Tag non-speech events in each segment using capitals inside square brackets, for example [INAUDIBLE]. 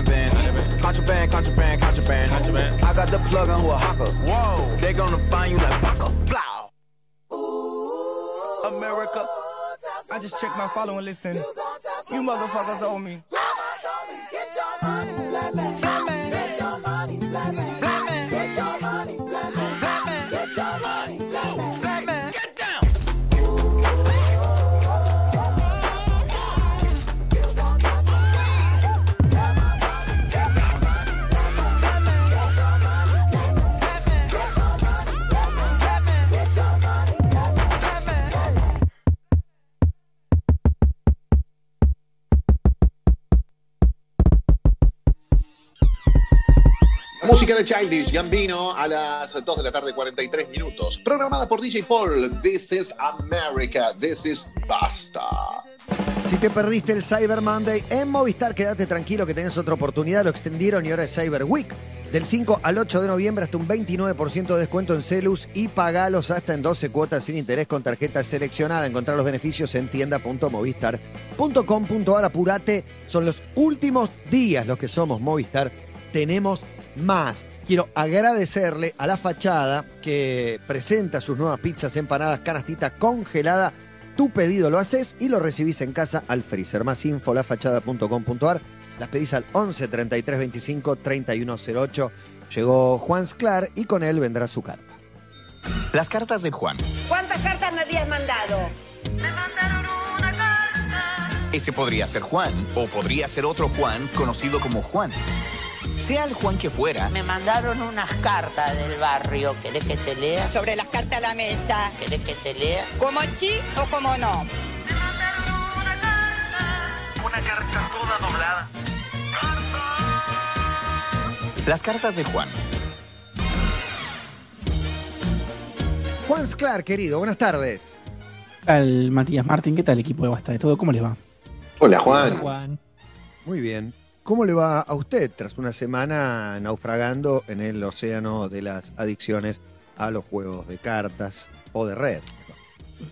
hundred bands. Contraband, contraband, contraband. Contraband. I got the plug on who a hawker. Whoa. They gonna find you like Baka. Blow. America. I just checked my following listen. You motherfuckers owe me. Get your money, black man. Black man. Get your money, black man. Música de Childish Gambino a las 2 de la tarde, 43 minutos. Programada por DJ Paul. This is America. This is Basta. Si te perdiste el Cyber Monday en Movistar, quédate tranquilo que tenés otra oportunidad. Lo extendieron y ahora es Cyber Week. Del 5 al 8 de noviembre hasta un 29% de descuento en Celus y pagalos hasta en 12 cuotas sin interés con tarjeta seleccionada. Encontrar los beneficios en tienda.movistar.com.ar. Apurate, son los últimos días los que somos Movistar. Tenemos más. Quiero agradecerle a la fachada que presenta sus nuevas pizzas, empanadas, canastita congelada. Tu pedido lo haces y lo recibís en casa al freezer. Más info, lafachada.com.ar. Las pedís al 11 33 25 3108. Llegó Juan Sclar y con él vendrá su carta. Las cartas de Juan. ¿Cuántas cartas me habías mandado? Me mandaron una carta. Ese podría ser Juan o podría ser otro Juan conocido como Juan. Sea el Juan que fuera, Me mandaron unas cartas del barrio. ¿Querés que te lea? Sobre las cartas a la mesa. ¿Querés que te lea? ¿Como sí o como no? Me mandaron una carta. Una carta toda doblada. las cartas de Juan. Juan Sclar, querido, buenas tardes. ¿Qué tal, Matías Martín? ¿Qué tal, equipo de Basta de Todo? ¿Cómo les va? Hola, Juan. Juan. Muy bien. ¿Cómo le va a usted tras una semana naufragando en el océano de las adicciones a los juegos de cartas o de red?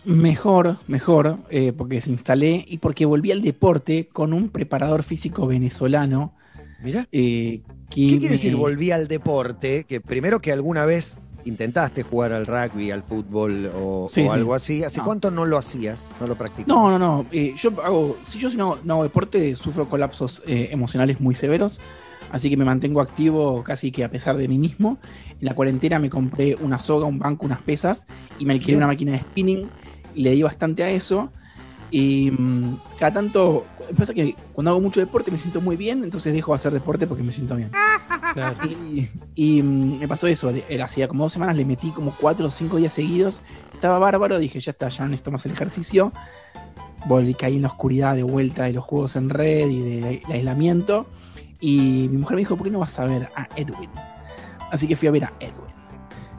Mejor, mejor, eh, porque desinstalé y porque volví al deporte con un preparador físico venezolano. Mira. eh, ¿Qué quiere decir volví al deporte? Que primero que alguna vez intentaste jugar al rugby, al fútbol o, Sí, o sí. algo así. ¿Hace No. cuánto no lo hacías? ¿No lo practicabas? No, no, no. eh, yo hago, si yo si no, no hago deporte, sufro colapsos eh, emocionales muy severos. Así que me mantengo activo casi que a pesar de mí mismo. En la cuarentena me compré una soga, un banco, unas pesas y me alquilé una máquina de spinning y le di bastante a eso. Y mm, cada tanto, pasa que cuando hago mucho deporte me siento muy bien, entonces dejo de hacer deporte porque me siento bien. Claro. Y, y, mm, me pasó eso, hacía como dos semanas, le metí como cuatro o cinco días seguidos, estaba bárbaro, dije, ya está, ya no necesito más el ejercicio. Volví, caí en la oscuridad de vuelta de los juegos en red y del aislamiento. Y mi mujer me dijo, ¿por qué no vas a ver a Edwin? Así que fui a ver a Edwin,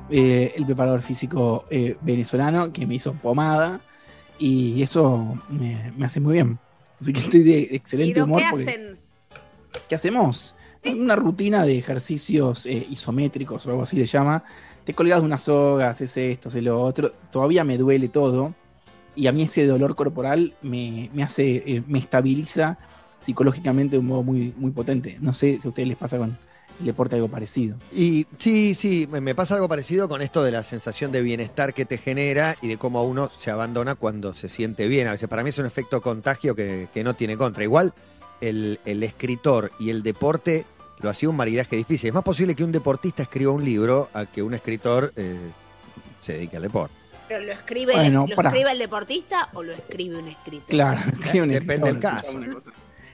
eh, el preparador físico eh, venezolano que me hizo pomada y eso me, me hace muy bien. Así que estoy de ¿Y excelente humor. porque- hacen? ¿Qué hacemos? Una rutina de ejercicios eh, isométricos o algo así le llama. Te colgas de una soga, haces esto, haces lo otro. Todavía me duele todo. Y a mí ese dolor corporal me, me hace, eh, me estabiliza psicológicamente de un modo muy, muy potente. No sé si a ustedes les pasa con el deporte algo parecido. Y sí, sí, me, pasa algo parecido con esto de la sensación de bienestar que te genera y de cómo uno se abandona cuando se siente bien. A veces para mí es un efecto contagio que, que no tiene contra. Igual el, el escritor y el deporte lo hacía un maridaje difícil. Es más posible que un deportista escriba un libro a que un escritor eh, se dedique al deporte. ¿Pero lo escribe, Bueno, lo escribe el deportista o lo escribe un escritor? Claro, un Depende del caso.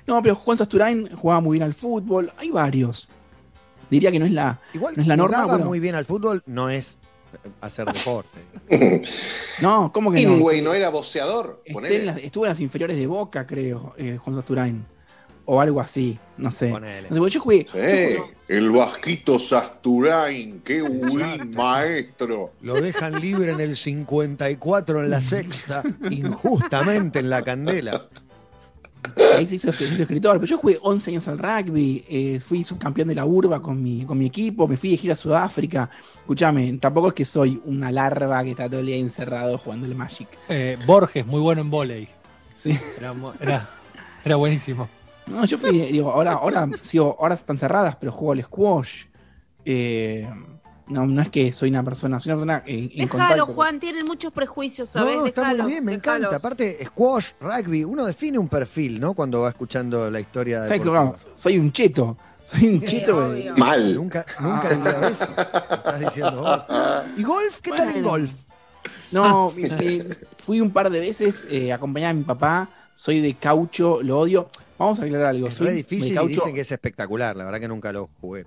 No, pero Juan Sasturain jugaba muy bien al fútbol. Hay varios. Diría que no es la, Igual no es la norma. bueno. muy bien al fútbol, no es eh, hacer deporte. [LAUGHS] No, ¿cómo que no? Hemingway no era boceador. Esté Ponele. en las- estuvo en las inferiores de Boca, creo, eh, Juan Sasturain. O algo así, no sé. Ponele. No sé, yo jugué. yo Sí, jugué- el Vasquito Sasturain, qué [LAUGHS] buen maestro. Lo dejan libre en el 54 en la sexta, [LAUGHS] injustamente en la candela. Ahí se hizo, se hizo escritor, pero yo jugué 11 años al rugby, eh, fui subcampeón de la urba con mi, con mi equipo, me fui de gira a Sudáfrica. Escúchame, tampoco es que soy una larva que está todo el día encerrado jugando el Magic. Eh, Borges, muy bueno en volei. Sí. Era, era, era buenísimo. No, yo fui, digo, ahora, ahora sigo horas están cerradas, pero juego al squash. Eh, no, no es que soy una persona, soy una persona en, en Déjalo. Juan, tienen muchos prejuicios, No, ¿sabes? no, está muy bien, me encanta. Aparte, squash, rugby, uno define un perfil, ¿no? Cuando va escuchando la historia de. ¿Sabes qué? Vamos, soy un cheto. Soy un Sí, eh, Mal. Nunca, nunca la vez estás diciendo vos. ¿Y golf? ¿Qué tal en golf? No, mi- fui un par de veces eh, acompañada de mi papá. Soy de caucho, lo odio. Vamos a aclarar algo. Es Soy re de difícil y dicen que es espectacular. La verdad que nunca lo jugué.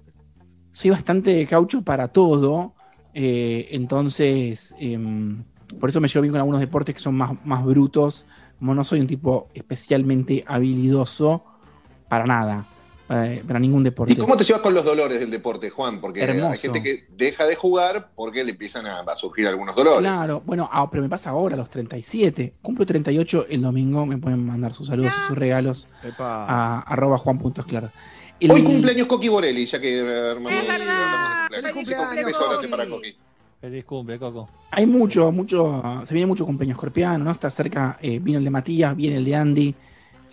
Soy bastante de caucho para todo. eh, entonces, em, por eso me llevo bien con algunos deportes que son más, más brutos. Como no soy un tipo especialmente habilidoso para nada. eh, para ningún deporte. ¿Y cómo te llevas con los dolores del deporte, Juan? Porque Hermoso. hay gente que deja de jugar porque le empiezan a, a surgir algunos dolores. Claro, bueno, ah, pero me pasa ahora, a los 37. Cumplo 38 el domingo, me pueden mandar sus saludos y sus regalos Epa. a arroba juan.esclar. El- Hoy cumpleaños Coqui Borelli, ya que eh, hermano, Es verdad. hablamos de Feliz cumpleaños. Coqui. para Coqui. Feliz cumple, Coco. Hay mucho, mucho, se viene mucho cumpleaños escorpiano, ¿no? Está cerca, eh, vino el de Matías, viene el de Andy.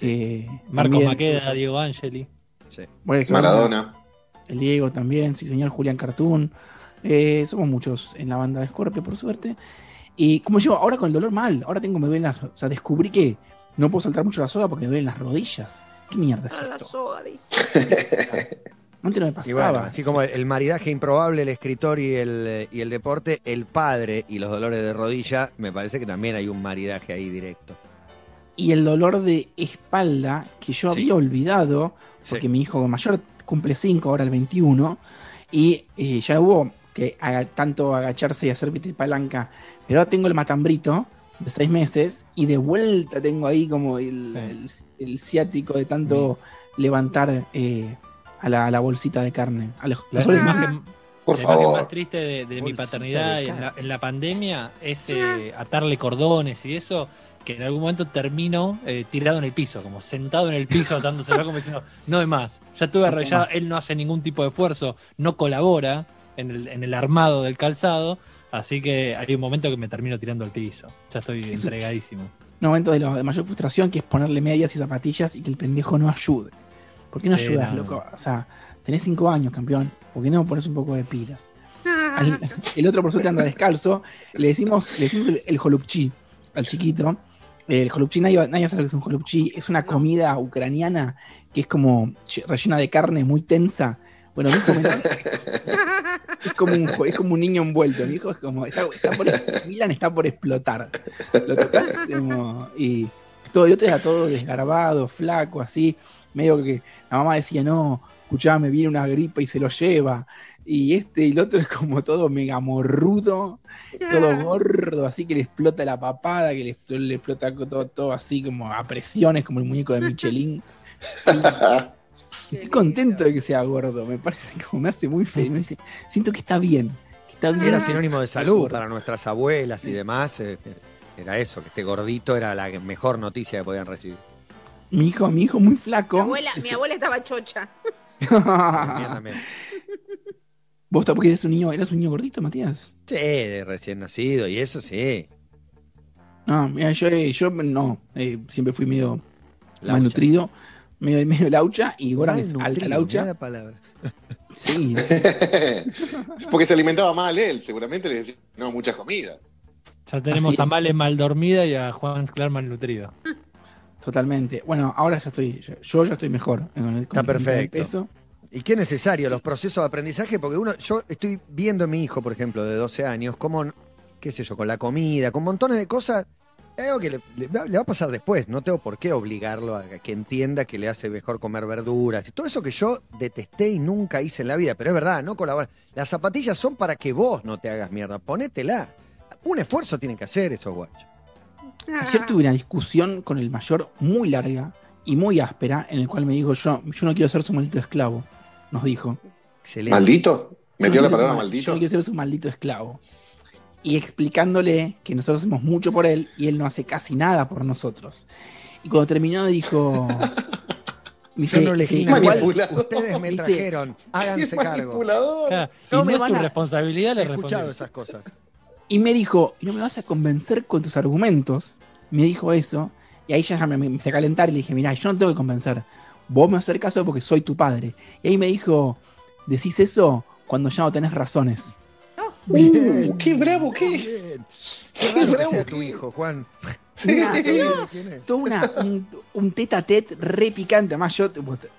eh, Marcos también- Maqueda, Diego Angeli. Bueno, eso, Maradona. El Diego también, sí señor, Julián Cartoon. Eh, somos muchos en la banda de Scorpio, por suerte. Y como llevo ahora con el dolor mal, ahora tengo, me duelen las, o sea, descubrí que no puedo saltar mucho la soga porque me duelen las rodillas. ¿Qué mierda es la esto? soga, dice. Antes [LAUGHS] no me Y pasaba. bueno, así como el maridaje improbable, el escritor y el, y el deporte, el padre y los dolores de rodilla, me parece que también hay un maridaje ahí directo. y el dolor de espalda que yo Sí. había olvidado, porque Sí. mi hijo mayor cumple 5, ahora el 21, y eh, ya no hubo que haga- tanto agacharse y hacer palanca, pero ahora tengo el matambrito de 6 meses y de vuelta tengo ahí como el, el- el ciático de tanto levantar eh, a, la, a la bolsita de carne. A los, La imagen, Por la imagen favor. más triste de, de mi paternidad de en la, carne. en la pandemia es eh, atarle cordones y eso, que en algún momento termino eh, tirado en el piso, como sentado en el piso atándoselo como diciendo, no es más, ya estuve [LAUGHS] arrollado, él no hace ningún tipo de esfuerzo, no colabora en el, en el armado del calzado, así que hay un momento que me termino tirando al piso, ya estoy entregadísimo. un momento de, lo- de mayor frustración que es ponerle medias y zapatillas y que el pendejo no ayude. ¿Por qué no Sí, ayudas, no, loco? O sea, tenés 5 años, campeón. ¿Por qué no pones un poco de pilas? [LAUGHS] Al- el otro por suerte anda descalzo. Le decimos, le decimos el, el holupchi al chiquito. El holupchi, nadie, nadie sabe lo que es un holupchi. Es una comida ucraniana que es como rellena de carne muy tensa. Bueno, mi hijo [LAUGHS] es, como un, es como un niño envuelto. Mi hijo es como. Está, está por, Milan está por explotar. Lo tocas como- y todo el otro era todo desgarbado, flaco, así. Medio que la mamá decía, no, escuchame, viene una gripa y se lo lleva. Y este y el otro es como todo mega morrudo, todo [LAUGHS] gordo, así que le explota la papada, que le, le explota todo, todo así como a presiones, como el muñeco de Michelin. [LAUGHS] Estoy contento de que sea gordo, me parece como me hace muy feliz. Me dice, siento que está bien, que está bien. Era sinónimo de salud para nuestras abuelas y demás. eh, Era eso, que esté gordito era la mejor noticia que podían recibir. Mi hijo, mi hijo muy flaco. Mi abuela, mi abuela estaba chocha. Mía también. [LAUGHS] Vos ta- porque eres un niño, eras un niño gordito, Matías. Sí, de recién nacido, y eso sí. No, mira, yo, eh, yo no, eh, siempre fui medio malnutrido, medio, medio laucha, y Goran es alta laucha. la palabra. Sí, [LAUGHS] Es porque se alimentaba mal él, seguramente le decía no muchas comidas. Ya tenemos a. Male mal dormida y a Juan Sclar mal nutrido. totalmente. Bueno, ahora ya estoy, yo, ya estoy mejor. eh, Con el, con Está el perfecto. peso. Y qué necesario los procesos de aprendizaje, porque uno, yo estoy viendo a mi hijo, por ejemplo, de 12 años, cómo, qué sé yo, con la comida, con montones de cosas, algo que le, le va le va a pasar después, no tengo por qué obligarlo a que entienda que le hace mejor comer verduras, y todo eso que yo detesté y nunca hice en la vida, pero es verdad, no colabora. Las zapatillas son para que vos no te hagas mierda, ponétela. Un esfuerzo tienen que hacer esos guachos. Ayer tuve una discusión con el mayor muy larga y muy áspera, en el cual me dijo yo, yo no quiero ser su maldito esclavo, nos dijo. Excelente. ¿Maldito? ¿Metió la no ser palabra su mal- Yo maldito? no quiero ser su maldito esclavo. Y explicándole que nosotros hacemos mucho por él y él no hace casi nada por nosotros. Y cuando terminó dijo... [LAUGHS] me Yo dice, no elegí "Sí, nada. igual- Manipulador. Ustedes me [LAUGHS] Dice- trajeron, háganse ¡Qué cargo. manipulador! Claro, No y me no es su a- responsabilidad, He le escuchado respondió. esas cosas. Y me dijo, ¿y no me vas a convencer con tus argumentos? Me dijo eso. Y ahí ya me, me empecé a calentar y le dije, mirá, yo no tengo que convencer. vos me hacer caso porque soy tu padre. Y ahí me dijo, decís eso cuando ya no tenés razones. Uh, ¡Qué bravo que es! Qué ¡Qué raro que bravo que tu es! hijo, Juan. Todo una- un, un tete a tete re picante. Además, yo,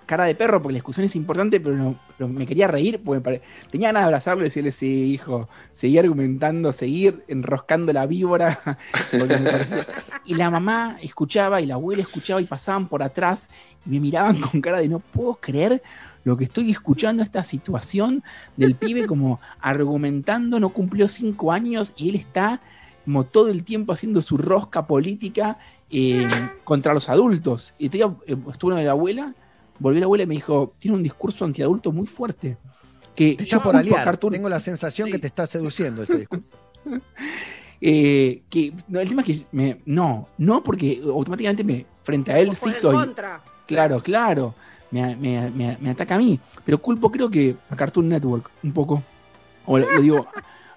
cara de perro, porque la discusión es importante, pero, no- pero me quería reír porque pare- tenía ganas de abrazarlo y decirle, sí, hijo, seguir argumentando, seguir enroscando la víbora. [LAUGHS] parecía- Y la mamá escuchaba y la abuela escuchaba y pasaban por atrás y me miraban con cara de no puedo creer lo que estoy escuchando esta situación del pibe como argumentando, no cumplió cinco años y él está como todo el tiempo haciendo su rosca política eh, contra los adultos. Y todavía eh, estuvo una de la abuela, volvió la abuela y me dijo, tiene un discurso antiadulto muy fuerte. Que Te está por aliar. Cartoon- Tengo la sensación que te está seduciendo ese discurso. [LAUGHS] [LAUGHS] eh, que no, el tema es que me- no, no porque automáticamente me frente a él sí soy. contra. Claro, claro. Me, me- me- me ataca a mí. Pero culpo creo que a Cartoon Network un poco. O lo digo,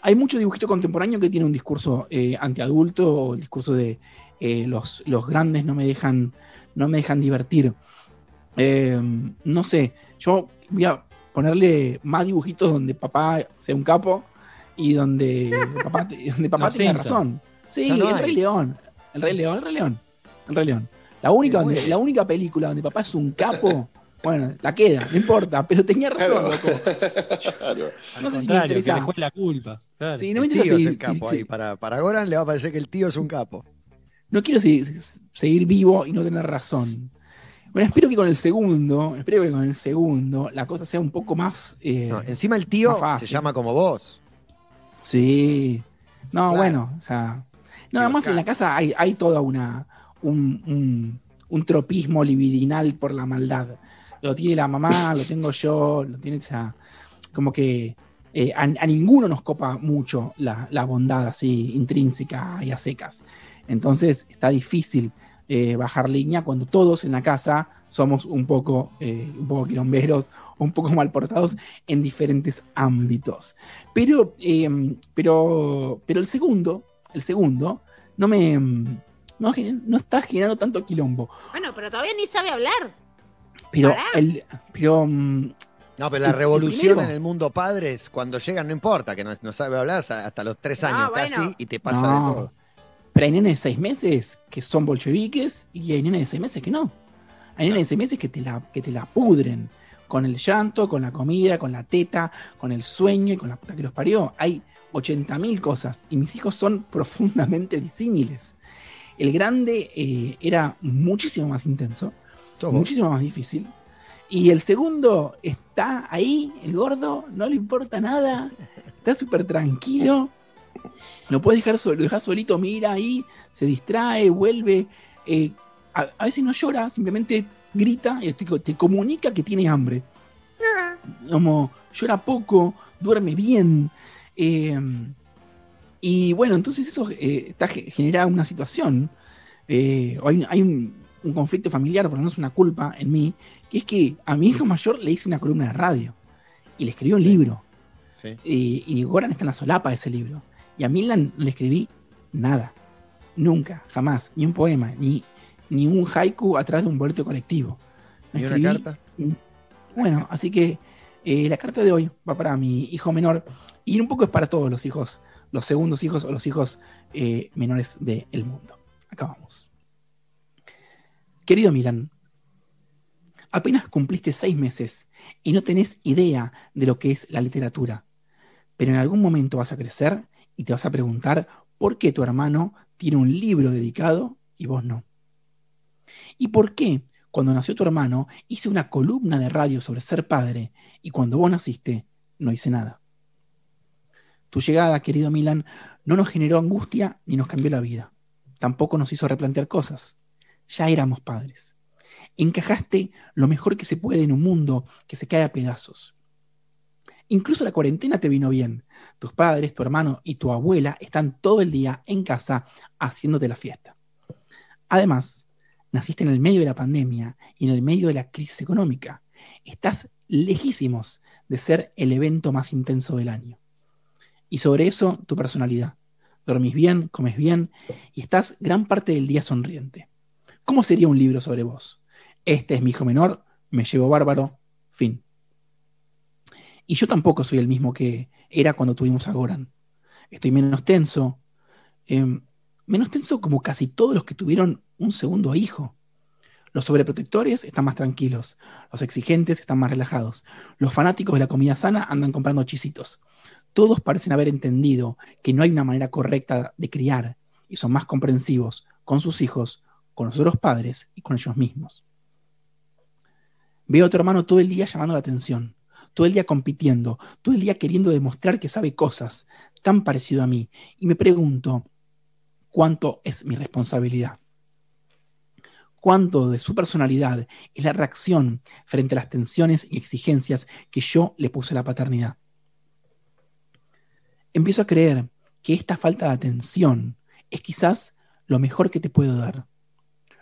hay mucho dibujito contemporáneo que tiene un discurso eh, antiadulto o el discurso de eh, los, los grandes no me dejan, no me dejan divertir. Eh, no sé, yo voy a ponerle más dibujitos donde papá sea un capo y donde [LAUGHS] papá, donde papá tenga Simpson. razón. Sí, No, no el. Rey León. El Rey León, el Rey León. El Rey León. La única, donde- la única película donde papá es un capo, [LAUGHS] bueno, la queda, no importa, pero tenía razón, Claro. loco. Claro. Al No sé si me que interesa. le juegue la culpa. Claro. Sí, no me El tío interesa es el capo si- ahí. Para, para Goran le va a parecer que el tío es un capo. no quiero se- se- seguir vivo y no tener razón. Bueno, espero que con el segundo, espero que con el segundo la cosa sea un poco más. eh, No, encima el tío se llama como vos. Sí. No, Claro. bueno, o sea. No, además en la casa hay, hay toda una. Un, un- un tropismo libidinal por la maldad. Lo tiene la mamá, lo tengo yo, lo tiene, o sea, como que eh, a, ninguno nos copa mucho la, bondad así intrínseca y a secas. Entonces está difícil eh, bajar línea cuando todos en la casa somos un poco, eh, un poco quilomberos, un poco mal portados en diferentes ámbitos. Pero, eh, pero, pero el segundo, el segundo, no me no, no está generando tanto quilombo. Bueno, pero todavía ni sabe hablar. Pero el, pero mm, No, pero la revolución primero. en el mundo padres, cuando llegan, no importa, que no, no sabe hablar hasta los tres No, años bueno. casi y te pasa No. de todo. pero hay nenes de seis meses que son bolcheviques y hay nenes de seis meses que no. Hay nenes de seis meses que te la, que te la pudren con el llanto, con la comida, con la teta, con el sueño y con la puta que los parió. Hay 80.000 cosas y mis hijos son [LAUGHS] profundamente disímiles. El grande eh, era muchísimo más intenso, Muchísimo más difícil. Y el segundo está ahí, el gordo, no le importa nada, está súper tranquilo. Lo puedes dejar, lo dejas solito, mira ahí, se distrae, vuelve. eh, a, a veces no llora, simplemente grita y te, te comunica que tiene hambre. Como llora poco, duerme bien. eh, y bueno, entonces eso eh, está, ge- genera una situación. eh, hay, hay un, un conflicto familiar, por lo menos una culpa en mí, que es que a mi hijo mayor le hice una columna de radio y le escribió un libro. Sí. Y, y Goran está en la solapa de ese libro. Y a Milan no le escribí nada. Nunca, jamás. Ni un poema, ni, ni un haiku atrás de un boleto colectivo. No ¿Y una escribí carta? bueno, así que eh, la carta de hoy va para mi hijo menor y un poco es para todos los hijos, los segundos hijos o los hijos eh, menores del mundo. Acá vamos. Querido Milan, apenas cumpliste seis meses y no tenés idea de lo que es la literatura, pero en algún momento vas a crecer y te vas a preguntar por qué tu hermano tiene un libro dedicado y vos no. ¿Y por qué cuando nació tu hermano hice una columna de radio sobre ser padre y cuando vos naciste no hice nada? Tu llegada, querido Milan, no nos generó angustia ni nos cambió la vida. Tampoco nos hizo replantear cosas. Ya éramos padres. Encajaste lo mejor que se puede en un mundo que se cae a pedazos. Incluso la cuarentena te vino bien. Tus padres, tu hermano y tu abuela están todo el día en casa haciéndote la fiesta. Además, naciste en el medio de la pandemia y en el medio de la crisis económica. Estás lejísimos de ser el evento más intenso del año. Y sobre eso, tu personalidad. Dormís bien, comes bien y estás gran parte del día sonriente. ¿Cómo sería un libro sobre vos? Este es mi hijo menor, me llevo bárbaro, fin. Y yo tampoco soy el mismo que era cuando tuvimos a Goran. Estoy menos tenso, em, menos tenso como casi todos los que tuvieron un segundo hijo. Los sobreprotectores están más tranquilos, los exigentes están más relajados, los fanáticos de la comida sana andan comprando chisitos. Todos parecen haber entendido que no hay una manera correcta de criar y son más comprensivos con sus hijos, con los otros padres y con ellos mismos. Veo a tu hermano todo el día llamando la atención, todo el día compitiendo, todo el día queriendo demostrar que sabe cosas, tan parecido a mí, y me pregunto, ¿cuánto es mi responsabilidad? ¿Cuánto de su personalidad es la reacción frente a las tensiones y exigencias que yo le puse a la paternidad? Empiezo a creer que esta falta de atención es quizás lo mejor que te puedo dar.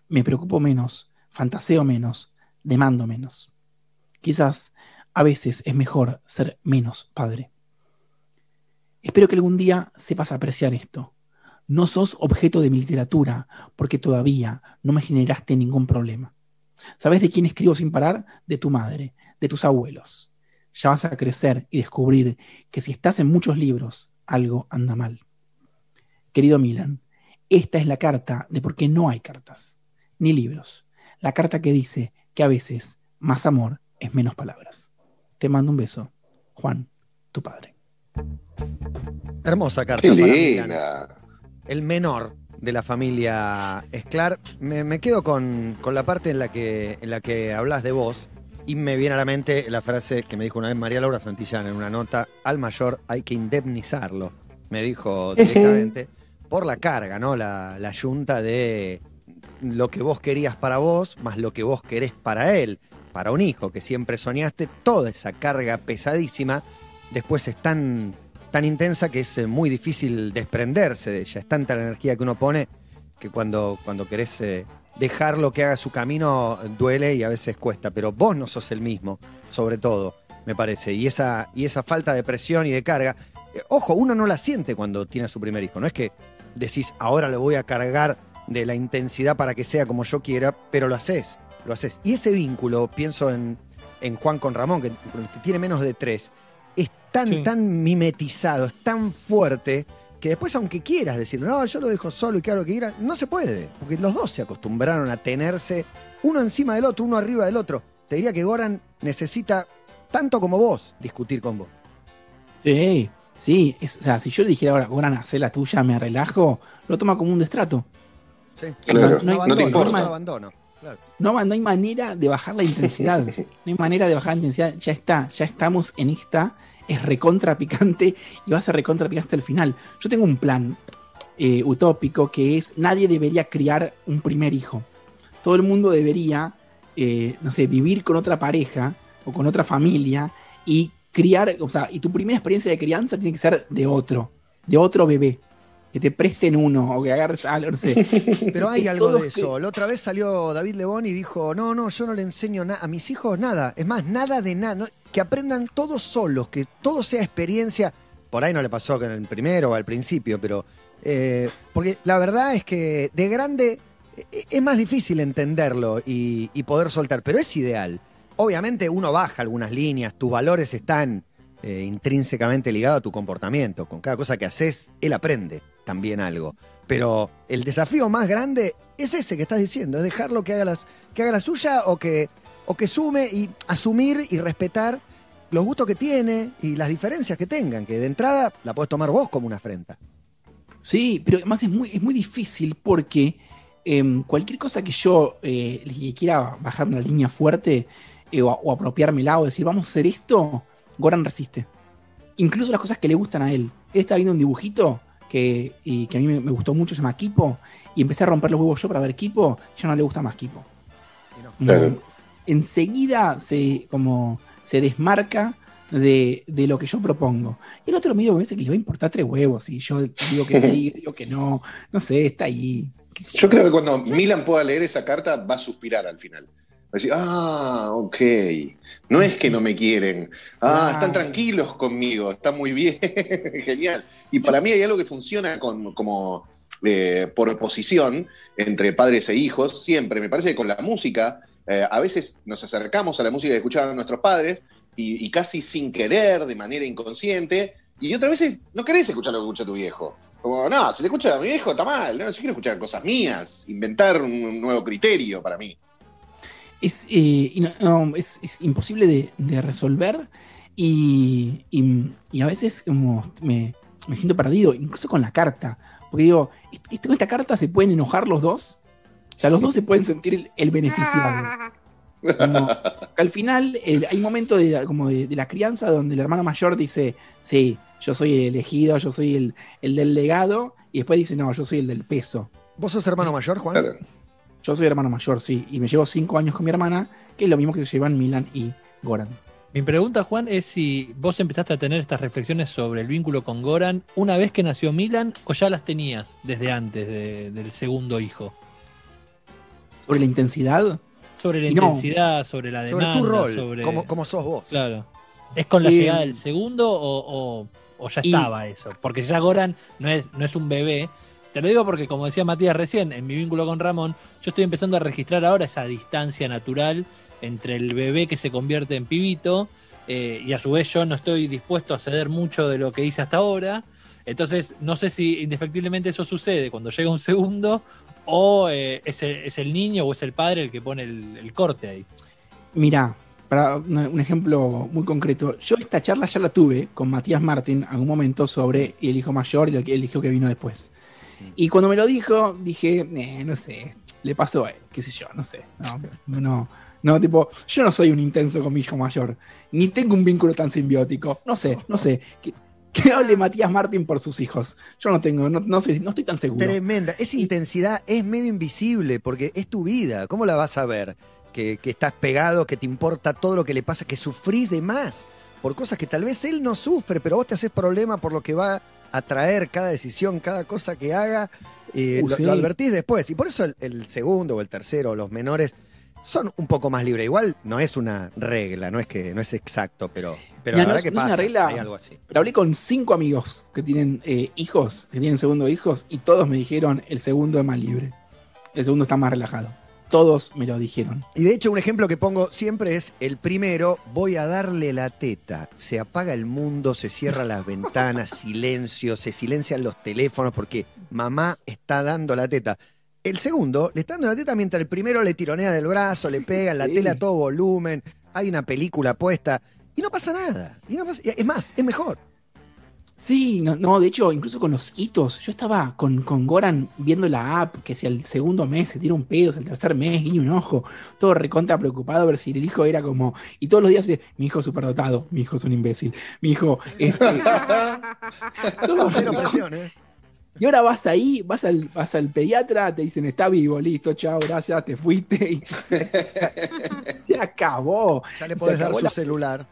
Me preocupo menos, fantaseo menos, demando menos. Quizás a veces es mejor ser menos padre. Espero que algún día sepas apreciar esto. No sos objeto de mi literatura porque todavía no me generaste ningún problema. ¿Sabes de quién escribo sin parar? De tu madre, de tus abuelos. Ya vas a crecer y descubrir que si estás en muchos libros, algo anda mal. Querido Milan, esta es la carta de por qué no hay cartas, ni libros. La carta que dice que a veces más amor es menos palabras. Te mando un beso. Juan, tu padre. Hermosa carta. Qué linda. El menor de la familia Esclar. Me, me quedo con, con la parte en la, que, en la que hablas de vos y me viene a la mente la frase que me dijo una vez María Laura Santillán en una nota, al mayor hay que indemnizarlo, me dijo directamente, por la carga, ¿no? La, la yunta de lo que vos querías para vos, más lo que vos querés para él, para un hijo que siempre soñaste, toda esa carga pesadísima, después es tan, tan intensa que es eh, muy difícil desprenderse de ella, es tanta la energía que uno pone que cuando, cuando querés eh, dejarlo que haga su camino duele y a veces cuesta, pero vos no sos el mismo, sobre todo, me parece, y esa, y esa falta de presión y de carga, eh, ojo, uno no la siente cuando tiene a su primer hijo, no es que decís, ahora le voy a cargar de la intensidad para que sea como yo quiera, pero lo haces, lo haces. Y ese vínculo, pienso en, en Juan con Ramón, que, que tiene menos de tres, es tan, Sí. tan mimetizado, es tan fuerte, que después, aunque quieras decir, no, yo lo dejo solo y que haga lo que quiera, no se puede, porque los dos se acostumbraron a tenerse uno encima del otro, uno arriba del otro. Te diría que Goran necesita, tanto como vos, discutir con vos. Sí, sí. es- o sea, si yo le dijera ahora, Goran, hacé la tuya, me relajo, lo toma como un destrato. Sí. Claro, no hay- no te abandono, importa. no abandono. Claro. No, no hay manera de bajar la intensidad. [LAUGHS] No hay manera de bajar la intensidad. Ya está, ya estamos en esta. Es recontra picante y va a ser recontra picante hasta el final. Yo tengo un plan eh, utópico que es: nadie debería criar un primer hijo. Todo el mundo debería, eh, no sé, vivir con otra pareja o con otra familia y criar, o sea, y tu primera experiencia de crianza tiene que ser de otro, de otro bebé. Que te presten uno o que agarres algo, no sé. [LAUGHS] Pero hay Que [LAUGHS] algo de eso. La otra vez salió David Lebón y dijo, no, no, yo no le enseño nada a mis hijos nada. Es más, nada de nada. no- que aprendan todos solos, que todo sea experiencia. Por ahí no le pasó con el primero o al principio, pero... eh, porque la verdad es que de grande eh, es más difícil entenderlo y, y poder soltar, pero es ideal. Obviamente uno baja algunas líneas, tus valores están eh, intrínsecamente ligados a tu comportamiento. Con cada cosa que haces, él aprende también algo. Pero el desafío más grande es ese que estás diciendo, es dejarlo que haga, las, que haga la suya o que, o que sume y asumir y respetar los gustos que tiene y las diferencias que tengan, que de entrada la podés tomar vos como una afrenta. Sí, pero además es muy, es muy difícil porque em, cualquier cosa que yo eh, quiera bajar una línea fuerte eh, o, o apropiármela o decir vamos a hacer esto, Goran resiste. Incluso las cosas que le gustan a él. Él está viendo un dibujito que, y que a mí me, me gustó mucho, se llama Kipo, y empecé a romper los huevos yo para ver Kipo, ya no le gusta más Kipo. Claro. No, enseguida se, como, se desmarca de, de lo que yo propongo. Y el otro medio me parece que le va a importar tres huevos. Y yo digo que sí, [LAUGHS] digo que no. No sé, está ahí. Yo creo que cuando Milan pueda leer esa carta va a suspirar al final. Va a decir, ah, ok. No es que no me quieren. Ah, están tranquilos conmigo, está muy bien. [LAUGHS] Genial. Y para mí hay algo que funciona con, como eh, por oposición entre padres e hijos, siempre. Me parece que con la música eh, a veces nos acercamos a la música que escuchaban nuestros padres y, y casi sin querer, de manera inconsciente, y otras veces no querés escuchar lo que escucha tu viejo. Como, no, si le escucha a mi viejo está mal, no, yo quiero escuchar cosas mías, inventar un nuevo criterio para mí. Es, eh, no- no, es, es imposible de, de resolver y, y- y a veces como me, me siento perdido, incluso con la carta. Porque digo, ¿est- est- ¿con esta carta se pueden enojar los dos? O sea, los dos se pueden sentir el, el beneficiado. Como al final el- hay un momento de la, como de, de la crianza donde el hermano mayor dice, sí, yo soy el elegido, yo soy el, el del legado, y después dice, no, yo soy el del peso. ¿Vos sos hermano mayor, Juan? Yo soy hermano mayor, sí, y me llevo cinco años con mi hermana, que es lo mismo que se llevan Milan y Goran. Mi pregunta, Juan, es si vos empezaste a tener estas reflexiones sobre el vínculo con Goran una vez que nació Milan o ya las tenías desde antes de- del segundo hijo. Sobre la intensidad. Sobre la Y no. intensidad, sobre la Sobre demanda, tu rol, sobre... como, como sos vos. Claro. ¿Es con la Eh, llegada del segundo o, o- o ya y- estaba eso? Porque ya Goran no es, no es un bebé. Te lo digo porque, como decía Matías recién, en mi vínculo con Ramón, yo estoy empezando a registrar ahora esa distancia natural entre el bebé que se convierte en pibito eh, y a su vez yo no estoy dispuesto a ceder mucho de lo que hice hasta ahora. Entonces, no sé si indefectiblemente eso sucede cuando llega un segundo o eh, es, el, es el niño o es el padre el que pone el, corte ahí. Mira, para un ejemplo muy concreto, yo esta charla ya la tuve con Matías Martín en algún momento sobre el hijo mayor y el hijo que vino después. Y cuando me lo dijo, dije, "Eh, no sé, le pasó a él, qué sé yo, no sé. No, [LAUGHS] no, no, tipo, yo no soy un intenso con mi hijo mayor, ni tengo un vínculo tan simbiótico, no sé, no sé. Que, que hable Matías Martín por sus hijos. Yo no tengo, no, no sé, no estoy tan seguro. Tremenda. Esa intensidad es medio invisible porque es tu vida. ¿Cómo la vas a ver? Que, que estás pegado, que te importa todo lo que le pasa, que sufrís de más por cosas que tal vez él no sufre, pero vos te haces problema por lo que va a traer cada decisión, cada cosa que haga. eh, Uh, lo, sí. lo advertís después. Y por eso el, el segundo o el tercero, los menores, son un poco más libres. Igual no es una regla, no es que no es exacto, pero, pero Mira, la no verdad es- que no es pasa. una regla, hay algo así. Pero hablé con cinco amigos que tienen eh, hijos, que tienen segundo hijos, y todos me dijeron el segundo es más libre. El segundo está más relajado. Todos me lo dijeron. Y de hecho, un ejemplo que pongo siempre es el primero, voy a darle la teta. Se apaga el mundo, se cierran las ventanas, [LAUGHS] silencio, se silencian los teléfonos porque mamá está dando la teta. El segundo le está dando la teta mientras el primero le tironea del brazo, le pega en la Sí. tele a todo volumen, hay una película puesta y no pasa nada. Y no pasa- es más, es mejor. Sí, no, no, de hecho, incluso con los hitos, yo estaba con, con Goran viendo la app, que si al segundo mes se tira un pedo, si al tercer mes guiña un ojo, todo recontra preocupado a ver si el hijo era como. Y todos los días, dice, mi hijo es superdotado, mi hijo es un imbécil, mi hijo es. [LAUGHS] todo Cero presión, ¿eh? Y ahora vas ahí, vas al, vas al pediatra, te dicen, está vivo, listo, chao, gracias, te fuiste. Y [LAUGHS] se, se acabó. Ya le podés dar su la- celular.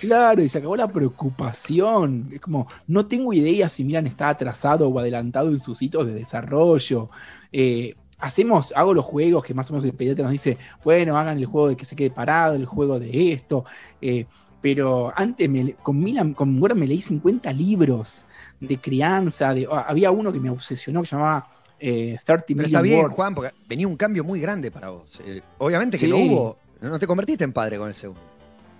Claro, y se acabó la preocupación. Es como, no tengo idea si Milan está atrasado o adelantado en sus hitos de desarrollo. Eh, hacemos, hago los juegos que más o menos el pediatra nos dice, bueno, hagan el juego de que se quede parado, el juego de esto. eh, pero antes me- con Milan, con Goran me leí 50 libros de crianza. De, ah, había uno que me obsesionó que se llamaba eh, 30 Pero Million está bien, Words. Juan, porque venía un cambio muy grande para vos. Eh, Obviamente que Sí. no hubo, no te convertiste en padre con el segundo.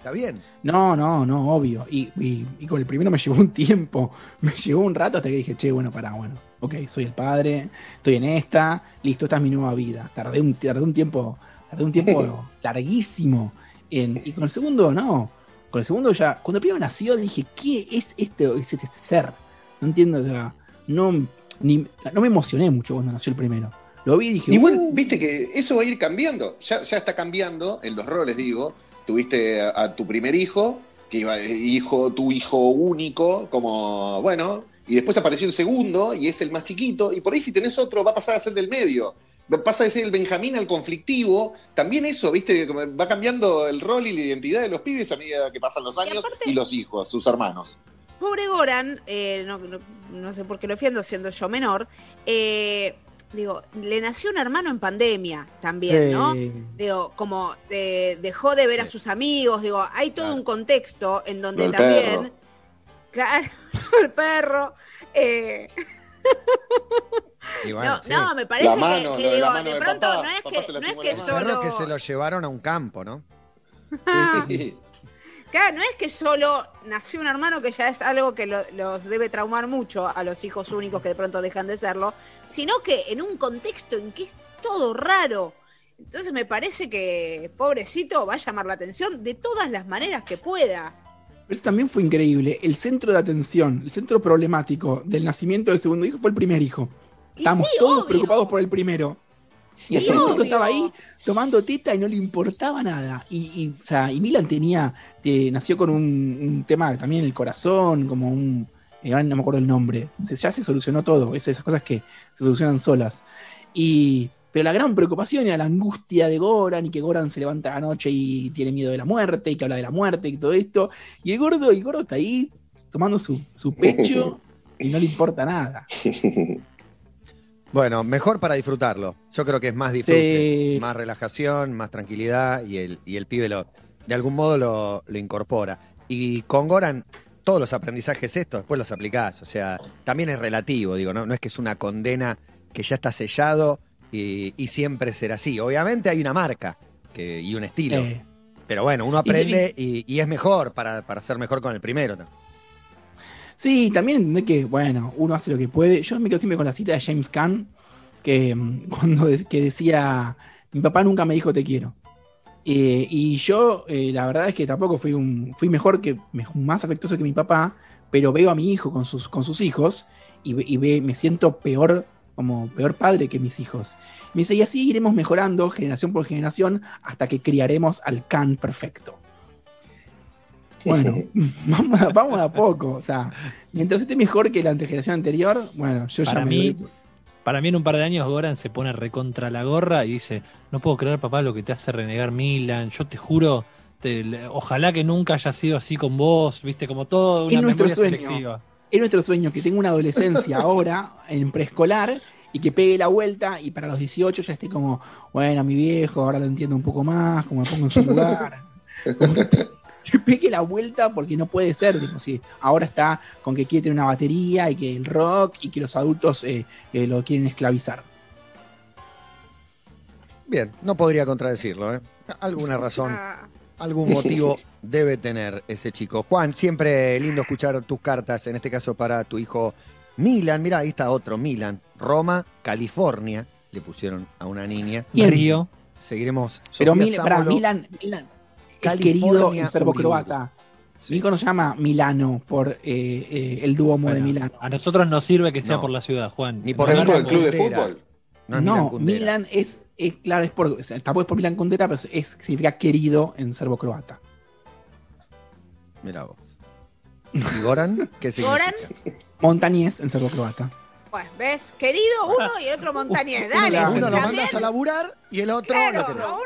Está bien. No, no, no, obvio. Y, y- y con el primero me [LAUGHS] llevó un tiempo, me llevó un rato hasta que dije, che, bueno, pará, bueno, ok, soy el padre, estoy en esta, listo, esta es mi nueva vida. Tardé un, tardé un tiempo, tardé un tiempo [LAUGHS] larguísimo. en- y con el segundo, no. Con el segundo ya, cuando el primero nació, dije, ¿qué es este, es este ser? No entiendo, sea, no, ni, no me emocioné mucho cuando nació el primero. Lo vi y dije, Igual, "Uh". viste que eso va a ir cambiando. Ya, ya está cambiando en los roles, digo. Tuviste a, a tu primer hijo, que iba hijo, tu hijo único, como, bueno, y después apareció el segundo, y es el más chiquito, y por ahí si tenés otro, va a pasar a ser del medio. Pasa de ser el Benjamín al conflictivo. También eso, viste, va cambiando el rol y la identidad de los pibes a medida que pasan los años y los hijos, sus hermanos. Pobre Goran, eh, no, no- no sé por qué lo defiendo siendo yo menor, eh, digo, le nació un hermano en pandemia también, Sí. ¿no? Digo, como eh, dejó de ver a sus amigos, digo, hay todo un contexto en donde del también... perro. Claro, [LAUGHS] el perro. eh, Y bueno, no, sí. no, me parece La que- mano, que, lo de digo, de de pronto papá. no es que, no es que solo. que se lo llevaron a un campo, ¿no? [LAUGHS] Claro, no es que solo nació un hermano que ya es algo que lo- los debe traumar mucho a los hijos únicos que de pronto dejan de serlo, sino que en un contexto en que es todo raro. Entonces me parece que pobrecito va a llamar la atención de todas las maneras que pueda. Eso también fue increíble. El centro de atención, el centro problemático del nacimiento del segundo hijo fue el primer hijo. Sí, todos obvio. preocupados por el primero. Y el Sí, segundo obvio. estaba ahí tomando teta y no le importaba nada. Y, y, o sea, y Milan tenía, te- nació con un, un tema también en el corazón, como un. eh, no me acuerdo el nombre. O sea, ya se solucionó todo. Es esas cosas que se solucionan solas. Y, pero la gran preocupación era la angustia de Goran y que Goran se levanta anoche y tiene miedo de la muerte y que habla de la muerte y todo esto. Y el gordo, el gordo está ahí tomando su, su pecho [LAUGHS] y no le importa nada. [LAUGHS] Bueno, mejor para disfrutarlo. Yo creo que es más disfrute, Sí. más relajación, más tranquilidad y el, y el pibe lo, de algún modo lo, lo incorpora. Y con Goran, todos los aprendizajes estos después los aplicás. O sea, también es relativo, digo, no, no es que es una condena que ya está sellado y, y siempre será así. Obviamente hay una marca que, y un estilo. Eh, Pero bueno, uno aprende y, y es mejor para, para ser mejor con el primero. Sí, también entender que, bueno, uno hace lo que puede. Yo me quedo siempre con la cita de James Caan, que mm, [LAUGHS] cuando que decía, mi papá nunca me dijo te quiero. Eh, y yo, eh, la verdad es que tampoco fui un, fui mejor que, más afectuoso que mi papá, pero veo a mi hijo con sus, con sus hijos y, y ve- me siento peor, como peor padre que mis hijos. Me dice, y así iremos mejorando generación por generación hasta que criaremos al Can perfecto. Bueno, [LAUGHS] vamos, a- vamos a poco. O sea, mientras esté mejor que la generación anterior, bueno, yo ya Para me mí, doy- para mí en un par de años Goran se pone recontra la gorra y dice, no puedo creer papá lo que te hace renegar Milan, yo te juro, te- ojalá que nunca haya sido así con vos, viste, como todo una Es nuestro memoria sueño. selectiva. Es nuestro sueño que tenga una adolescencia [LAUGHS] ahora en preescolar y que pegue la vuelta y para los 18 ya esté como, bueno, mi viejo, ahora lo entiendo un poco más, como me pongo en su [LAUGHS] lugar. Como que, [LAUGHS] que pegue la vuelta porque no puede ser, tipo, si ahora está con que quiere tener una batería y que el rock y que los adultos eh, eh, lo quieren esclavizar. Bien, no podría contradecirlo. ¿eh? Alguna razón, Ah, algún [LAUGHS] motivo debe tener ese chico. Juan, siempre lindo escuchar tus cartas, en este caso para tu hijo Milan. Mira, ahí está otro, Milan. Roma, California, le pusieron a una niña. ¿Quién? Río. Seguiremos. Pero Mil- Sámolo. Milan, Milan querido en serbo-croata. Sí. Mi hijo no se llama Milano por eh, eh, el duomo de Milano. A nosotros nos sirve que sea No. por la ciudad, Juan. Ni por ¿No el club de fútbol? No Milan No. Milan es, es, claro, es por, o sea, tampoco es por Milan Kundera, pero es, significa querido en serbo-croata. Mira vos. ¿Y Goran? ¿Qué [LAUGHS] significa? Goran, Montañés en serbo-croata. pues, ¿ves? Querido uno y otro [LAUGHS] montañés. Dale, Uno Uno lo mandas a laburar y el otro Claro, lo uno.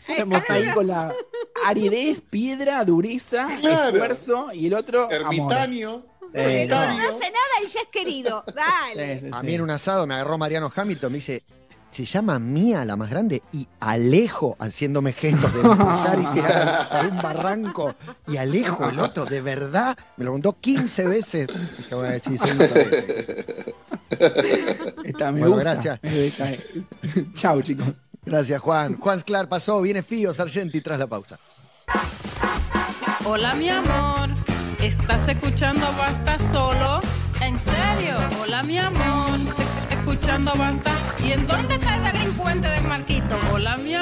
[LAUGHS] Estamos ahí con la aridez, piedra, dureza, Claro. esfuerzo y el otro amor. Ermitaño, Eh, solitario. No hace nada y ya es querido. [LAUGHS] Dale. Sí, sí, A mí en un asado me agarró Mariano Hamilton, me dice, se llama Mía la más grande y Alejo haciéndome gestos de empezar y tirar por un barranco y Alejo el otro, de verdad, me lo preguntó 15 veces. Dije, bueno, sí, soy un sorete. Está, me Bueno, gusta. gracias. Me gusta. Chao, chicos. Gracias Juan. Juan Sclar pasó, viene Fío Sargenti tras la pausa. Hola mi amor, ¿estás escuchando Basta solo? ¿En serio? Hola mi amor, escuchando Basta. ¿Y en dónde está el delincuente de Marquito? Hola mi